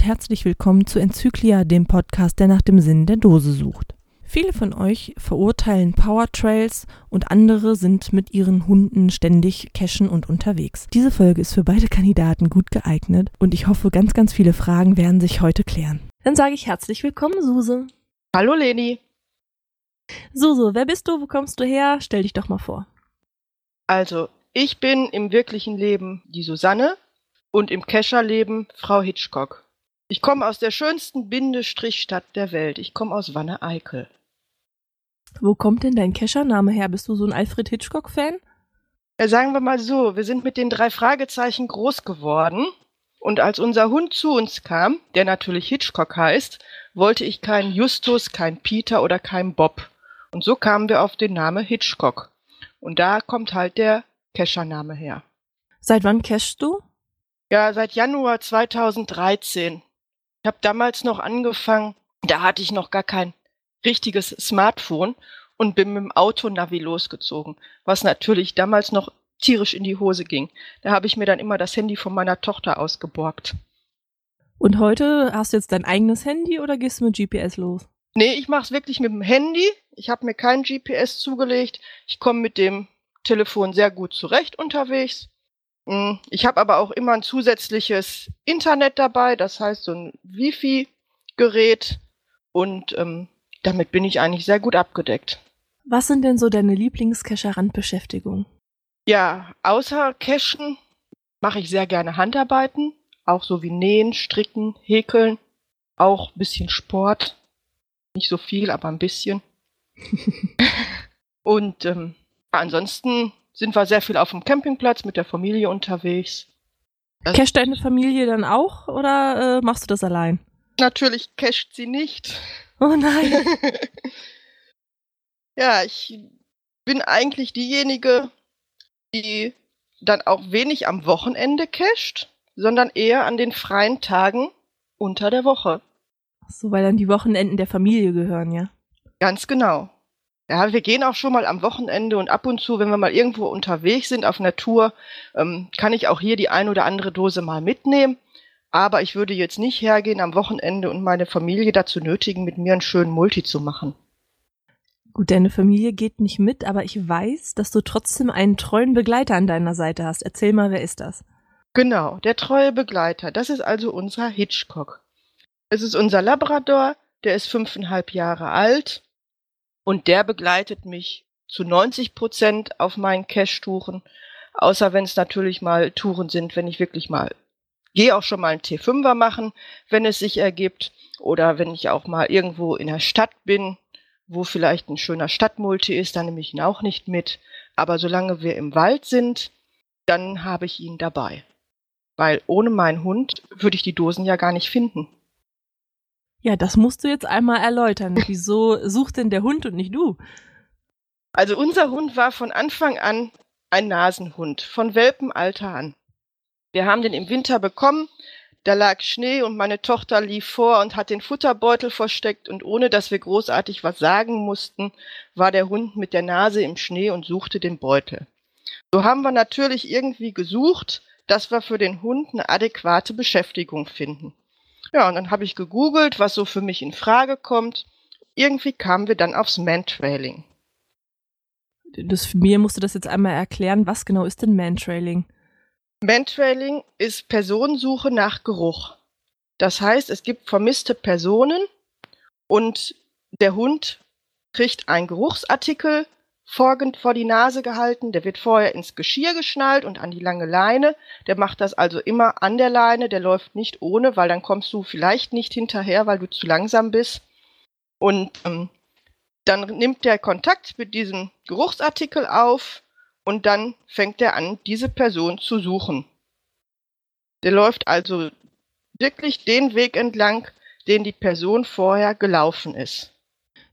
Und herzlich willkommen zu Enzyklia, dem Podcast, der nach dem Sinn der Dose sucht. Viele von euch verurteilen Powertrails und andere sind mit ihren Hunden ständig cashen und unterwegs. Diese Folge ist für beide Kandidaten gut geeignet und ich hoffe, ganz, ganz viele Fragen werden sich heute klären. Dann sage ich herzlich willkommen, Suse. Hallo Leni. Suse, wer bist du? Wo kommst du her? Stell dich doch mal vor. Also, ich bin im wirklichen Leben die Susanne und im Kescherleben Frau Hitchcock. Ich komme aus der schönsten Bindestrichstadt der Welt. Ich komme aus Wanne-Eickel. Wo kommt denn dein Keschername her? Bist du so ein Alfred Hitchcock-Fan? Ja, sagen wir mal so, wir sind mit den drei Fragezeichen groß geworden. Und als unser Hund zu uns kam, der natürlich Hitchcock heißt, wollte ich keinen Justus, keinen Peter oder keinen Bob. Und so kamen wir auf den Namen Hitchcock. Und da kommt halt der Keschername her. Seit wann cashst du? Ja, seit Januar 2013. Ich habe damals noch angefangen, da hatte ich noch gar kein richtiges Smartphone und bin mit dem Autonavi losgezogen, was natürlich damals noch tierisch in die Hose ging. Da habe ich mir dann immer das Handy von meiner Tochter ausgeborgt. Und heute hast du jetzt dein eigenes Handy oder gehst du mit GPS los? Nee, ich mache es wirklich mit dem Handy. Ich habe mir kein GPS zugelegt. Ich komme mit dem Telefon sehr gut zurecht unterwegs. Hm, ich habe aber auch immer ein zusätzliches Internet dabei, das heißt so ein Wifi-Gerät und ähm, damit bin ich eigentlich sehr gut abgedeckt. Was sind denn so deine Lieblingscacher-Randbeschäftigungen? Ja, außer Cashen mache ich sehr gerne Handarbeiten, auch so wie Nähen, Stricken, Häkeln, auch ein bisschen Sport. Nicht so viel, aber ein bisschen. und ähm, ansonsten sind wir sehr viel auf dem Campingplatz mit der Familie unterwegs. Casht deine Familie dann auch oder äh, machst du das allein? Natürlich casht sie nicht. Oh nein. ja, ich bin eigentlich diejenige, die dann auch wenig am Wochenende casht, sondern eher an den freien Tagen unter der Woche. Ach so, weil dann die Wochenenden der Familie gehören, ja? Ganz genau. Ja, wir gehen auch schon mal am Wochenende und ab und zu, wenn wir mal irgendwo unterwegs sind auf Natur, ähm, kann ich auch hier die ein oder andere Dose mal mitnehmen. Aber ich würde jetzt nicht hergehen am Wochenende und meine Familie dazu nötigen, mit mir einen schönen Multi zu machen. Gut, deine Familie geht nicht mit, aber ich weiß, dass du trotzdem einen treuen Begleiter an deiner Seite hast. Erzähl mal, wer ist das? Genau, der treue Begleiter. Das ist also unser Hitchcock. Es ist unser Labrador, der ist fünfeinhalb Jahre alt und der begleitet mich zu 90 Prozent auf meinen Cash-Touren. Außer wenn es natürlich mal Touren sind, wenn ich wirklich mal gehe auch schon mal einen T5er machen, wenn es sich ergibt. Oder wenn ich auch mal irgendwo in der Stadt bin, wo vielleicht ein schöner Stadtmulti ist, dann nehme ich ihn auch nicht mit. Aber solange wir im Wald sind, dann habe ich ihn dabei. Weil ohne meinen Hund würde ich die Dosen ja gar nicht finden. Ja, das musst du jetzt einmal erläutern. Wieso sucht denn der Hund und nicht du? Also unser Hund war von Anfang an ein Nasenhund, von Welpenalter an. Wir haben den im Winter bekommen, da lag Schnee und meine Tochter lief vor und hat den Futterbeutel versteckt und ohne dass wir großartig was sagen mussten, war der Hund mit der Nase im Schnee und suchte den Beutel. So haben wir natürlich irgendwie gesucht, dass wir für den Hund eine adäquate Beschäftigung finden. Ja, und dann habe ich gegoogelt, was so für mich in Frage kommt. Irgendwie kamen wir dann aufs Mantrailing. Das, mir musst du das jetzt einmal erklären. Was genau ist denn Mantrailing? Mantrailing ist Personensuche nach Geruch. Das heißt, es gibt vermisste Personen und der Hund kriegt einen Geruchsartikel vor, vor die Nase gehalten, der wird vorher ins Geschirr geschnallt und an die lange Leine. Der macht das also immer an der Leine, der läuft nicht ohne, weil dann kommst du vielleicht nicht hinterher, weil du zu langsam bist. Und ähm, dann nimmt der Kontakt mit diesem Geruchsartikel auf und dann fängt er an, diese Person zu suchen. Der läuft also wirklich den Weg entlang, den die Person vorher gelaufen ist.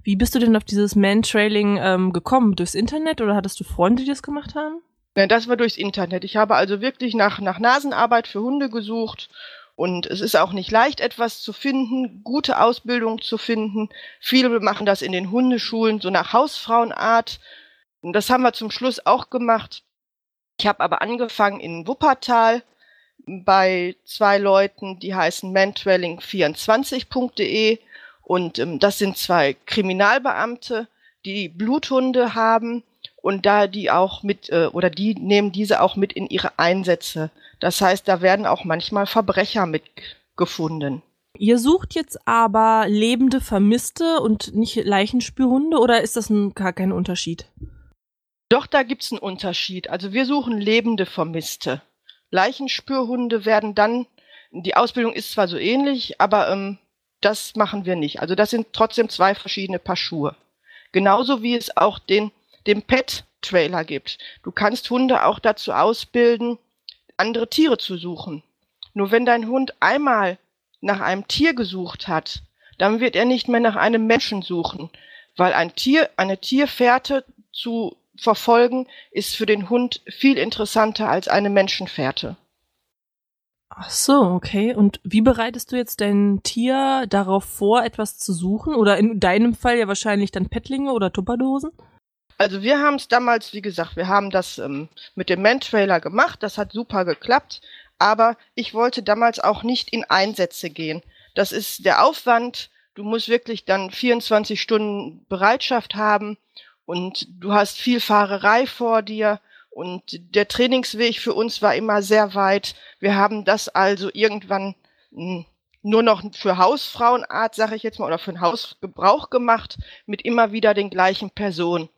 Wie bist du denn auf dieses Man-Trailing ähm, gekommen? Durchs Internet oder hattest du Freunde, die das gemacht haben? Ja, das war durchs Internet. Ich habe also wirklich nach, nach Nasenarbeit für Hunde gesucht und es ist auch nicht leicht, etwas zu finden, gute Ausbildung zu finden. Viele machen das in den Hundeschulen so nach Hausfrauenart. Und das haben wir zum Schluss auch gemacht. Ich habe aber angefangen in Wuppertal bei zwei Leuten, die heißen mantrailing24.de und ähm, das sind zwei Kriminalbeamte, die Bluthunde haben und da die auch mit äh, oder die nehmen diese auch mit in ihre Einsätze. Das heißt, da werden auch manchmal Verbrecher mitgefunden. Ihr sucht jetzt aber lebende Vermisste und nicht Leichenspürhunde oder ist das ein, gar kein Unterschied? Doch, da gibt's einen Unterschied. Also wir suchen lebende Vermisste. Leichenspürhunde werden dann, die Ausbildung ist zwar so ähnlich, aber ähm, das machen wir nicht. Also das sind trotzdem zwei verschiedene Paar Schuhe. Genauso wie es auch den, den Pet-Trailer gibt. Du kannst Hunde auch dazu ausbilden, andere Tiere zu suchen. Nur wenn dein Hund einmal nach einem Tier gesucht hat, dann wird er nicht mehr nach einem Menschen suchen, weil ein Tier, eine Tierfährte zu verfolgen, ist für den Hund viel interessanter als eine Menschenfährte. Ach so, okay. Und wie bereitest du jetzt dein Tier darauf vor, etwas zu suchen? Oder in deinem Fall ja wahrscheinlich dann Pettlinge oder Tupperdosen? Also wir haben es damals, wie gesagt, wir haben das ähm, mit dem Man-Trailer gemacht, das hat super geklappt, aber ich wollte damals auch nicht in Einsätze gehen. Das ist der Aufwand, du musst wirklich dann 24 Stunden Bereitschaft haben und du hast viel Fahrerei vor dir und der Trainingsweg für uns war immer sehr weit. Wir haben das also irgendwann hm, nur noch für Hausfrauenart, sage ich jetzt mal, oder für den Hausgebrauch gemacht, mit immer wieder den gleichen Personen.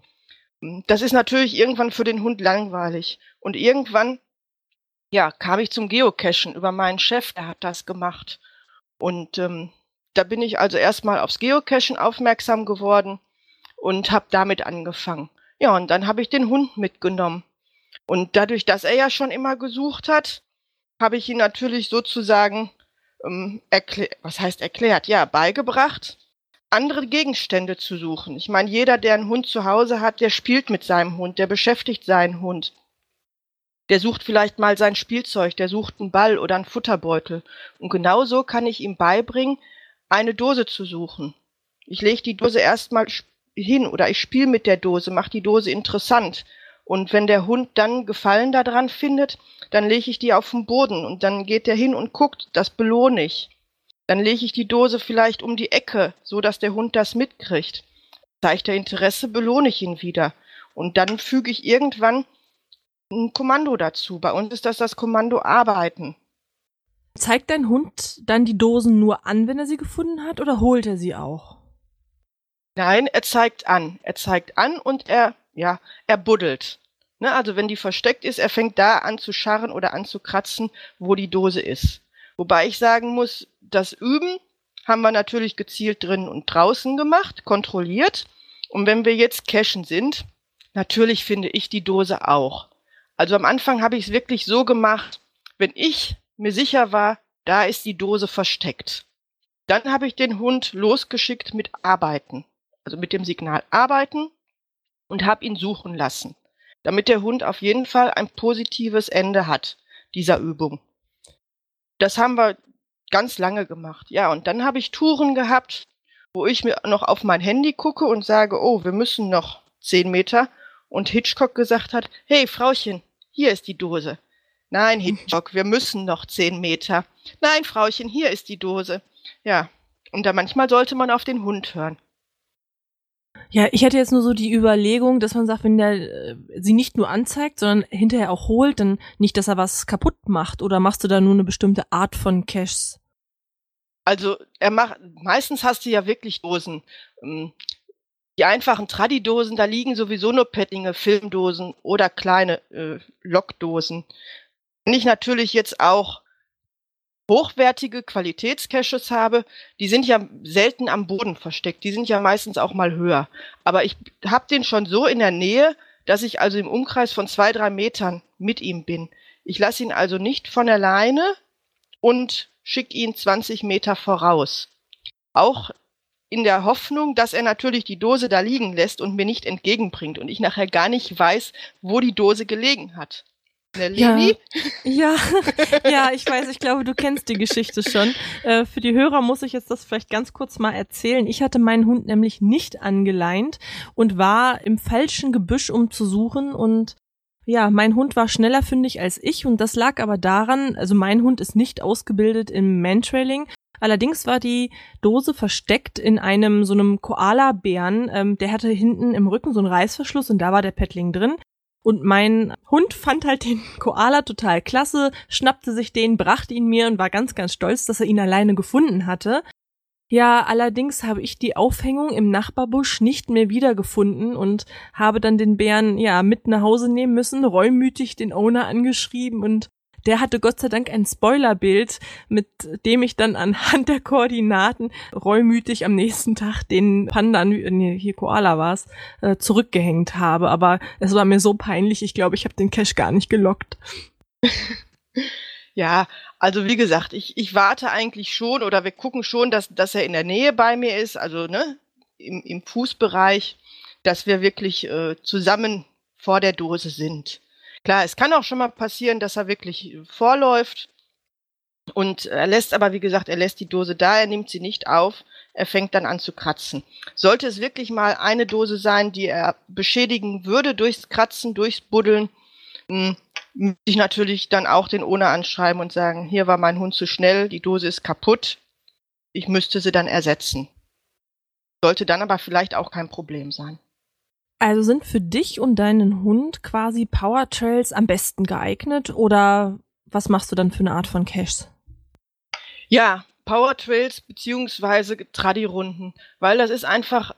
Hm, das ist natürlich irgendwann für den Hund langweilig. Und irgendwann, ja, kam ich zum Geocachen über meinen Chef, der hat das gemacht. Und ähm, da bin ich also erstmal aufs Geocachen aufmerksam geworden und habe damit angefangen. Ja, und dann habe ich den Hund mitgenommen. Und dadurch, dass er ja schon immer gesucht hat, habe ich ihn natürlich sozusagen ähm, erklärt, was heißt erklärt, ja, beigebracht, andere Gegenstände zu suchen. Ich meine, jeder, der einen Hund zu Hause hat, der spielt mit seinem Hund, der beschäftigt seinen Hund. Der sucht vielleicht mal sein Spielzeug, der sucht einen Ball oder einen Futterbeutel. Und genauso kann ich ihm beibringen, eine Dose zu suchen. Ich lege die Dose erstmal hin oder ich spiele mit der Dose, mache die Dose interessant. Und wenn der Hund dann Gefallen daran findet, dann lege ich die auf den Boden und dann geht der hin und guckt, das belohne ich. Dann lege ich die Dose vielleicht um die Ecke, so dass der Hund das mitkriegt. Zeigt er Interesse, belohne ich ihn wieder. Und dann füge ich irgendwann ein Kommando dazu. Bei uns ist das das Kommando Arbeiten. Zeigt dein Hund dann die Dosen nur an, wenn er sie gefunden hat, oder holt er sie auch? Nein, er zeigt an. Er zeigt an und er, ja, er buddelt. Ne, also wenn die versteckt ist, er fängt da an zu scharren oder an zu kratzen, wo die Dose ist. Wobei ich sagen muss, das Üben haben wir natürlich gezielt drin und draußen gemacht, kontrolliert. Und wenn wir jetzt cashen sind, natürlich finde ich die Dose auch. Also am Anfang habe ich es wirklich so gemacht, wenn ich mir sicher war, da ist die Dose versteckt. Dann habe ich den Hund losgeschickt mit Arbeiten also mit dem Signal arbeiten und habe ihn suchen lassen, damit der Hund auf jeden Fall ein positives Ende hat dieser Übung. Das haben wir ganz lange gemacht. Ja, und dann habe ich Touren gehabt, wo ich mir noch auf mein Handy gucke und sage, oh, wir müssen noch zehn Meter. Und Hitchcock gesagt hat, hey, Frauchen, hier ist die Dose. Nein, Hitchcock, wir müssen noch zehn Meter. Nein, Frauchen, hier ist die Dose. Ja, und da manchmal sollte man auf den Hund hören. Ja, ich hätte jetzt nur so die Überlegung, dass man sagt, wenn der äh, sie nicht nur anzeigt, sondern hinterher auch holt, dann nicht, dass er was kaputt macht. Oder machst du da nur eine bestimmte Art von Caches? Also er macht, meistens hast du ja wirklich Dosen. Ähm, die einfachen Tradidosen, da liegen sowieso nur Pettinge, Filmdosen oder kleine äh, Lockdosen. Wenn ich natürlich jetzt auch hochwertige Qualitätscaches habe, die sind ja selten am Boden versteckt. Die sind ja meistens auch mal höher. Aber ich habe den schon so in der Nähe, dass ich also im Umkreis von zwei, drei Metern mit ihm bin. Ich lasse ihn also nicht von alleine und schicke ihn 20 Meter voraus. Auch in der Hoffnung, dass er natürlich die Dose da liegen lässt und mir nicht entgegenbringt und ich nachher gar nicht weiß, wo die Dose gelegen hat. Leni? Ja, ja, ja, ich weiß, ich glaube, du kennst die Geschichte schon. Äh, für die Hörer muss ich jetzt das vielleicht ganz kurz mal erzählen. Ich hatte meinen Hund nämlich nicht angeleint und war im falschen Gebüsch, um zu suchen und ja, mein Hund war schneller fündig als ich und das lag aber daran, also mein Hund ist nicht ausgebildet im Mantrailing. Allerdings war die Dose versteckt in einem so einem Koala-Bären. Ähm, der hatte hinten im Rücken so einen Reißverschluss und da war der Paddling drin. Und mein Hund fand halt den Koala total klasse, schnappte sich den, brachte ihn mir und war ganz, ganz stolz, dass er ihn alleine gefunden hatte. Ja, allerdings habe ich die Aufhängung im Nachbarbusch nicht mehr wiedergefunden und habe dann den Bären ja mit nach Hause nehmen müssen, reumütig den Owner angeschrieben und der hatte Gott sei Dank ein Spoilerbild, mit dem ich dann anhand der Koordinaten reumütig am nächsten Tag den Panda, nee, hier Koala war's, äh, zurückgehängt habe. Aber es war mir so peinlich, ich glaube, ich habe den Cash gar nicht gelockt. ja, also wie gesagt, ich, ich warte eigentlich schon oder wir gucken schon, dass, dass er in der Nähe bei mir ist, also ne, im, im Fußbereich, dass wir wirklich äh, zusammen vor der Dose sind. Klar, es kann auch schon mal passieren, dass er wirklich vorläuft und er lässt aber, wie gesagt, er lässt die Dose da, er nimmt sie nicht auf, er fängt dann an zu kratzen. Sollte es wirklich mal eine Dose sein, die er beschädigen würde durchs Kratzen, durchs Buddeln, hm, muss ich natürlich dann auch den Owner anschreiben und sagen, hier war mein Hund zu schnell, die Dose ist kaputt, ich müsste sie dann ersetzen. Sollte dann aber vielleicht auch kein Problem sein. Also sind für dich und deinen Hund quasi Power Trails am besten geeignet oder was machst du dann für eine Art von Caches? Ja, Power Trails beziehungsweise Tradi-Runden, weil das ist einfach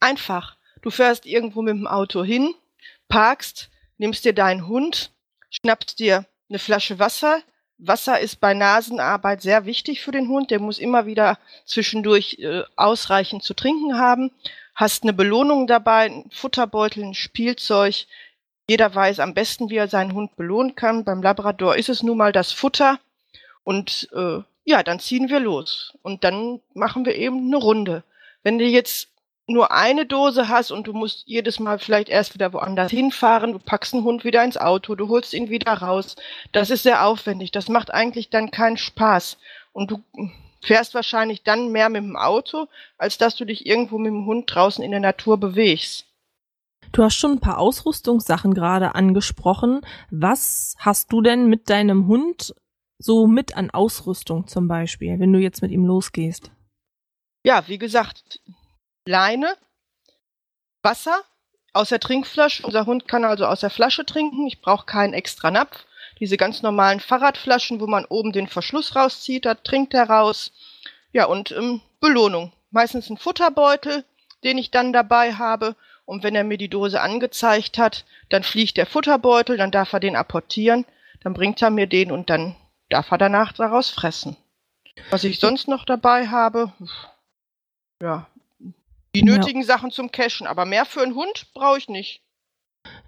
einfach. Du fährst irgendwo mit dem Auto hin, parkst, nimmst dir deinen Hund, schnappst dir eine Flasche Wasser. Wasser ist bei Nasenarbeit sehr wichtig für den Hund. Der muss immer wieder zwischendurch äh, ausreichend zu trinken haben hast eine Belohnung dabei, ein Futterbeutel, ein Spielzeug. Jeder weiß am besten, wie er seinen Hund belohnen kann. Beim Labrador ist es nun mal das Futter. Und äh, ja, dann ziehen wir los. Und dann machen wir eben eine Runde. Wenn du jetzt nur eine Dose hast und du musst jedes Mal vielleicht erst wieder woanders hinfahren, du packst einen Hund wieder ins Auto, du holst ihn wieder raus. Das ist sehr aufwendig. Das macht eigentlich dann keinen Spaß. Und du fährst wahrscheinlich dann mehr mit dem Auto, als dass du dich irgendwo mit dem Hund draußen in der Natur bewegst. Du hast schon ein paar Ausrüstungssachen gerade angesprochen. Was hast du denn mit deinem Hund so mit an Ausrüstung zum Beispiel, wenn du jetzt mit ihm losgehst? Ja, wie gesagt, Leine, Wasser aus der Trinkflasche. Unser Hund kann also aus der Flasche trinken. Ich brauche keinen extra Napf diese ganz normalen Fahrradflaschen, wo man oben den Verschluss rauszieht, da trinkt er raus. Ja, und ähm, Belohnung. Meistens ein Futterbeutel, den ich dann dabei habe. Und wenn er mir die Dose angezeigt hat, dann fliegt der Futterbeutel, dann darf er den apportieren, dann bringt er mir den und dann darf er danach daraus fressen. Was ich sonst noch dabei habe, ja, die nötigen ja. Sachen zum Cashen, aber mehr für einen Hund brauche ich nicht.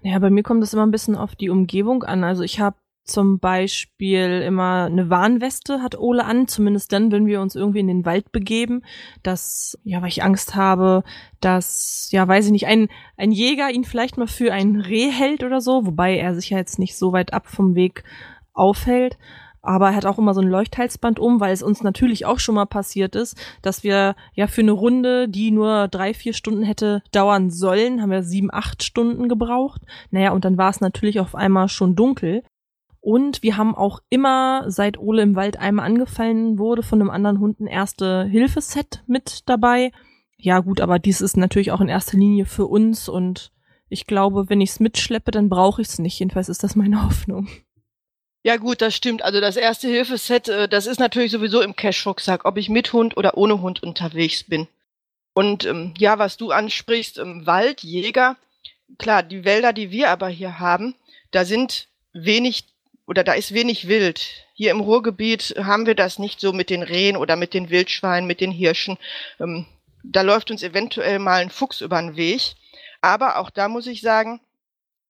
Ja, bei mir kommt es immer ein bisschen auf die Umgebung an. Also ich habe zum Beispiel immer eine Warnweste hat Ole an, zumindest dann, wenn wir uns irgendwie in den Wald begeben, dass, ja, weil ich Angst habe, dass, ja, weiß ich nicht, ein, ein Jäger ihn vielleicht mal für ein Reh hält oder so, wobei er sich ja jetzt nicht so weit ab vom Weg aufhält. Aber er hat auch immer so ein Leuchthalsband um, weil es uns natürlich auch schon mal passiert ist, dass wir ja für eine Runde, die nur drei, vier Stunden hätte dauern sollen, haben wir sieben, acht Stunden gebraucht. Naja, und dann war es natürlich auf einmal schon dunkel. Und wir haben auch immer, seit Ole im Wald einmal angefallen wurde, von einem anderen Hund ein Erste-Hilfe-Set mit dabei. Ja, gut, aber dies ist natürlich auch in erster Linie für uns und ich glaube, wenn ich es mitschleppe, dann brauche ich es nicht. Jedenfalls ist das meine Hoffnung. Ja gut, das stimmt. Also das erste Hilfeset, äh, das ist natürlich sowieso im Cash-Rucksack, ob ich mit Hund oder ohne Hund unterwegs bin. Und ähm, ja, was du ansprichst, im Wald, Jäger, klar, die Wälder, die wir aber hier haben, da sind wenig oder da ist wenig Wild. Hier im Ruhrgebiet haben wir das nicht so mit den Rehen oder mit den Wildschweinen, mit den Hirschen. Ähm, da läuft uns eventuell mal ein Fuchs über den Weg. Aber auch da muss ich sagen,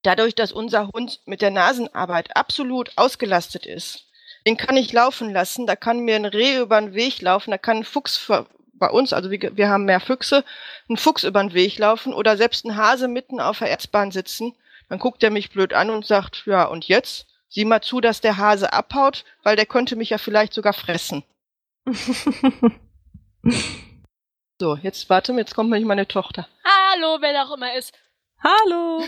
dadurch, dass unser Hund mit der Nasenarbeit absolut ausgelastet ist, den kann ich laufen lassen. Da kann mir ein Reh über den Weg laufen, da kann ein Fuchs bei uns, also wir, wir haben mehr Füchse, ein Fuchs über den Weg laufen oder selbst ein Hase mitten auf der Erzbahn sitzen. Dann guckt er mich blöd an und sagt, ja, und jetzt? Sieh mal zu, dass der Hase abhaut, weil der könnte mich ja vielleicht sogar fressen. so, jetzt warte, jetzt kommt nämlich meine Tochter. Hallo, wer da auch immer ist. Hallo.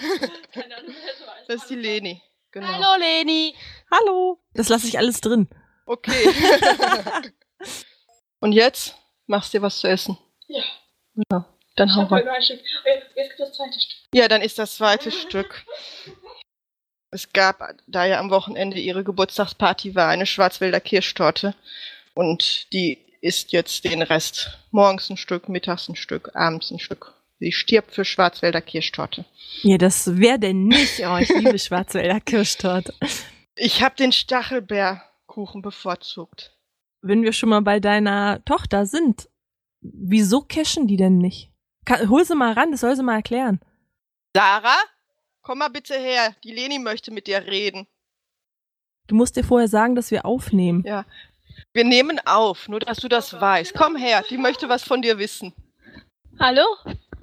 das ist die Leni. Genau. Hallo Leni. Hallo. Das lasse ich alles drin. Okay. Und jetzt machst du dir was zu essen. Ja. Ja, dann hau rein. Jetzt gibt das zweite Stück. Ja, dann ist das zweite Stück. Es gab, da ja am Wochenende ihre Geburtstagsparty war, eine Schwarzwälder Kirschtorte. Und die isst jetzt den Rest. Morgens ein Stück, mittags ein Stück, abends ein Stück. Sie stirbt für Schwarzwälder Kirschtorte. Ja, das wäre denn nicht. Oh, ich liebe Schwarzwälder Kirschtorte. Ich habe den Stachelbeerkuchen bevorzugt. Wenn wir schon mal bei deiner Tochter sind, wieso cashen die denn nicht? Kann, hol sie mal ran, das soll sie mal erklären. Sarah, komm mal bitte her. Die Leni möchte mit dir reden. Du musst dir vorher sagen, dass wir aufnehmen. Ja. Wir nehmen auf, nur dass du das weißt. Komm her, die möchte was von dir wissen. Hallo?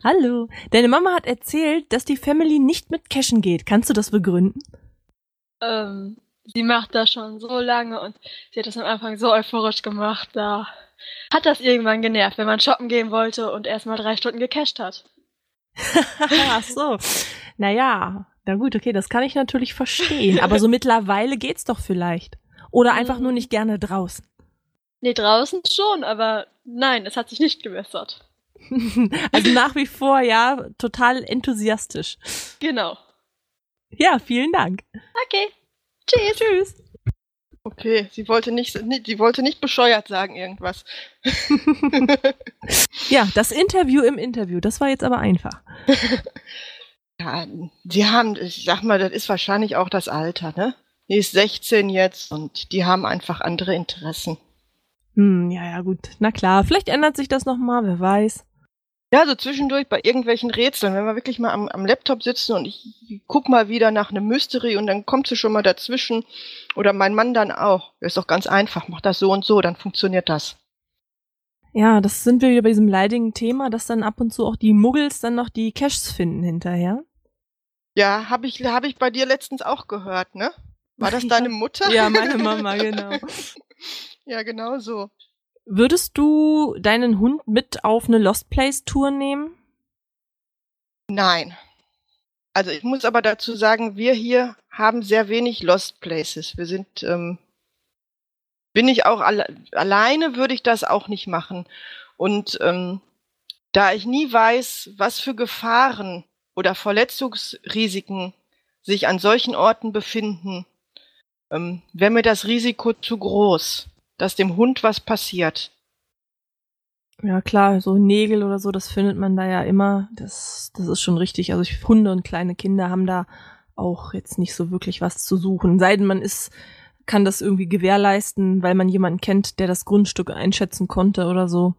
Hallo. Deine Mama hat erzählt, dass die Family nicht mit cashen geht. Kannst du das begründen? Ähm, sie macht das schon so lange und sie hat das am Anfang so euphorisch gemacht, da hat das irgendwann genervt, wenn man shoppen gehen wollte und erstmal drei Stunden gecasht hat. Ach so. Naja, na gut, okay, das kann ich natürlich verstehen. Aber so mittlerweile geht's doch vielleicht. Oder einfach nur nicht gerne draußen. Nee, draußen schon, aber nein, es hat sich nicht gebessert. Also nach wie vor, ja, total enthusiastisch. Genau. Ja, vielen Dank. Okay. Tschüss. Tschüss. Okay, sie wollte nicht, nicht- sie wollte nicht bescheuert sagen irgendwas. Ja, das Interview im Interview, das war jetzt aber einfach. Ja, sie haben, ich sag mal, das ist wahrscheinlich auch das Alter, ne? Die ist 16 jetzt und die haben einfach andere Interessen. Hm, ja, ja, gut. Na klar, vielleicht ändert sich das nochmal, wer weiß. Ja, so zwischendurch bei irgendwelchen Rätseln, wenn wir wirklich mal am, am Laptop sitzen und ich guck mal wieder nach einem Mystery und dann kommt sie schon mal dazwischen. Oder mein Mann dann auch. Das ist doch ganz einfach, mach das so und so, dann funktioniert das. Ja, das sind wir wieder bei diesem leidigen Thema, dass dann ab und zu auch die Muggels dann noch die Caches finden hinterher. Ja, habe ich, hab ich bei dir letztens auch gehört, ne? War das deine Mutter? Ja, meine Mama, genau. ja, genau so. Würdest du deinen Hund mit auf eine Lost Place Tour nehmen? Nein. Also ich muss aber dazu sagen, wir hier haben sehr wenig Lost Places. Wir sind, ähm, bin ich auch alle, alleine würde ich das auch nicht machen. Und ähm, da ich nie weiß, was für Gefahren oder Verletzungsrisiken sich an solchen Orten befinden, ähm, wäre mir das Risiko zu groß, dass dem Hund was passiert. Ja, klar, so Nägel oder so, das findet man da ja immer. Das, das ist schon richtig. Also ich, Hunde und kleine Kinder haben da auch jetzt nicht so wirklich was zu suchen. Sei denn, man ist, kann das irgendwie gewährleisten, weil man jemanden kennt, der das Grundstück einschätzen konnte oder so.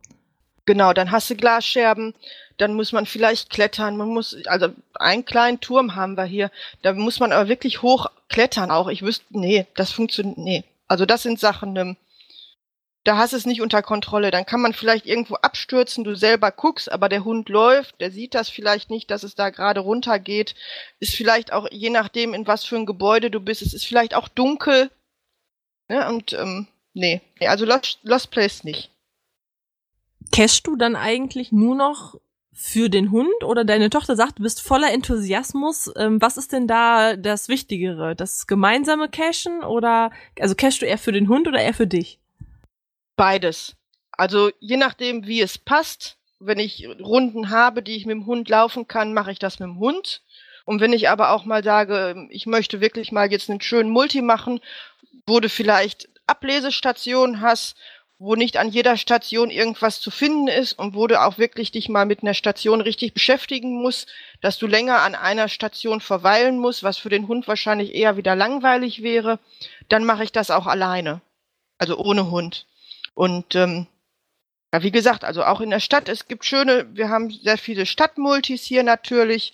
Genau, dann hast du Glasscherben, dann muss man vielleicht klettern, man muss, also einen kleinen Turm haben wir hier, da muss man aber wirklich hoch klettern auch. Ich wüsste, nee, das funktioniert, nee. Also das sind Sachen, ähm, da hast du es nicht unter Kontrolle. Dann kann man vielleicht irgendwo abstürzen, du selber guckst, aber der Hund läuft, der sieht das vielleicht nicht, dass es da gerade runter geht. Ist vielleicht auch, je nachdem, in was für ein Gebäude du bist, es ist vielleicht auch dunkel. Ne? Und ähm, nee, nee also Lost, Lost Place nicht. Cashst du dann eigentlich nur noch für den Hund oder deine Tochter sagt, du bist voller Enthusiasmus. Ähm, was ist denn da das Wichtigere? Das gemeinsame Cashen oder, also cashst du eher für den Hund oder eher für dich? Beides. Also je nachdem, wie es passt. Wenn ich Runden habe, die ich mit dem Hund laufen kann, mache ich das mit dem Hund. Und wenn ich aber auch mal sage, ich möchte wirklich mal jetzt einen schönen Multi machen, wo du vielleicht Ablesestationen hast, wo nicht an jeder Station irgendwas zu finden ist und wo du auch wirklich dich mal mit einer Station richtig beschäftigen musst, dass du länger an einer Station verweilen musst, was für den Hund wahrscheinlich eher wieder langweilig wäre, dann mache ich das auch alleine. Also ohne Hund. Und ähm, ja, wie gesagt, also auch in der Stadt, es gibt schöne, wir haben sehr viele Stadtmultis hier natürlich.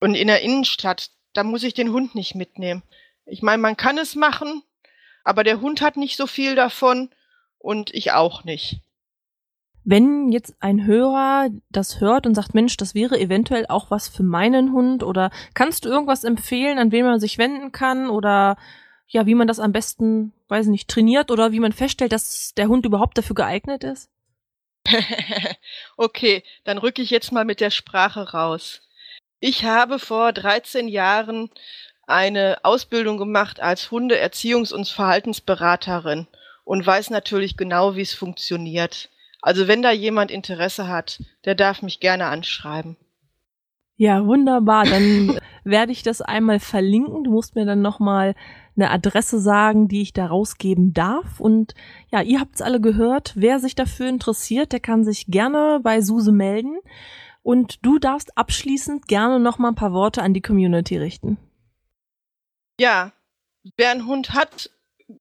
Und in der Innenstadt, da muss ich den Hund nicht mitnehmen. Ich meine, man kann es machen, aber der Hund hat nicht so viel davon und ich auch nicht. Wenn jetzt ein Hörer das hört und sagt, Mensch, das wäre eventuell auch was für meinen Hund oder kannst du irgendwas empfehlen, an wen man sich wenden kann oder ja, wie man das am besten, weiß nicht, trainiert oder wie man feststellt, dass der Hund überhaupt dafür geeignet ist? okay, dann rücke ich jetzt mal mit der Sprache raus. Ich habe vor 13 Jahren eine Ausbildung gemacht als Hundeerziehungs- und Verhaltensberaterin und weiß natürlich genau, wie es funktioniert. Also wenn da jemand Interesse hat, der darf mich gerne anschreiben. Ja, wunderbar. Dann werde ich das einmal verlinken. Du musst mir dann nochmal eine Adresse sagen, die ich da rausgeben darf. Und ja, ihr habt es alle gehört. Wer sich dafür interessiert, der kann sich gerne bei Suse melden. Und du darfst abschließend gerne nochmal ein paar Worte an die Community richten. Ja, wer einen Hund hat,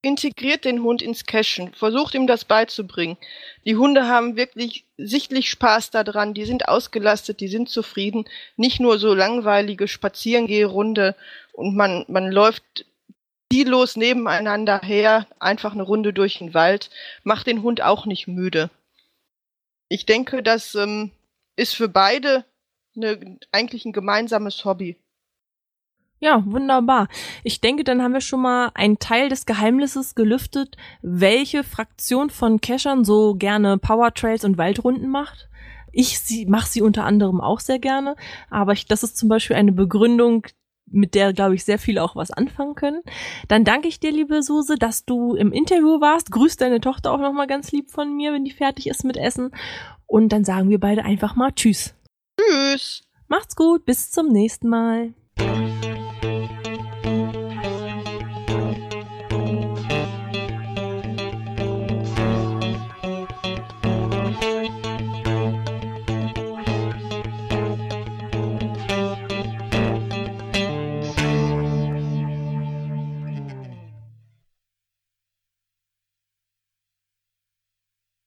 integriert den Hund ins Cashen, versucht ihm das beizubringen. Die Hunde haben wirklich sichtlich Spaß daran, die sind ausgelastet, die sind zufrieden. Nicht nur so langweilige Spazierengehrunde und man, man läuft ziellos nebeneinander her, einfach eine Runde durch den Wald, macht den Hund auch nicht müde. Ich denke, das ähm, ist für beide eine, eigentlich ein gemeinsames Hobby. Ja, wunderbar. Ich denke, dann haben wir schon mal einen Teil des Geheimnisses gelüftet, welche Fraktion von Cachern so gerne Powertrails und Waldrunden macht. Ich sie, mache sie unter anderem auch sehr gerne, aber ich, das ist zum Beispiel eine Begründung, mit der, glaube ich, sehr viele auch was anfangen können. Dann danke ich dir, liebe Suse, dass du im Interview warst. Grüß deine Tochter auch nochmal ganz lieb von mir, wenn die fertig ist mit Essen. Und dann sagen wir beide einfach mal Tschüss. Tschüss. Macht's gut, bis zum nächsten Mal.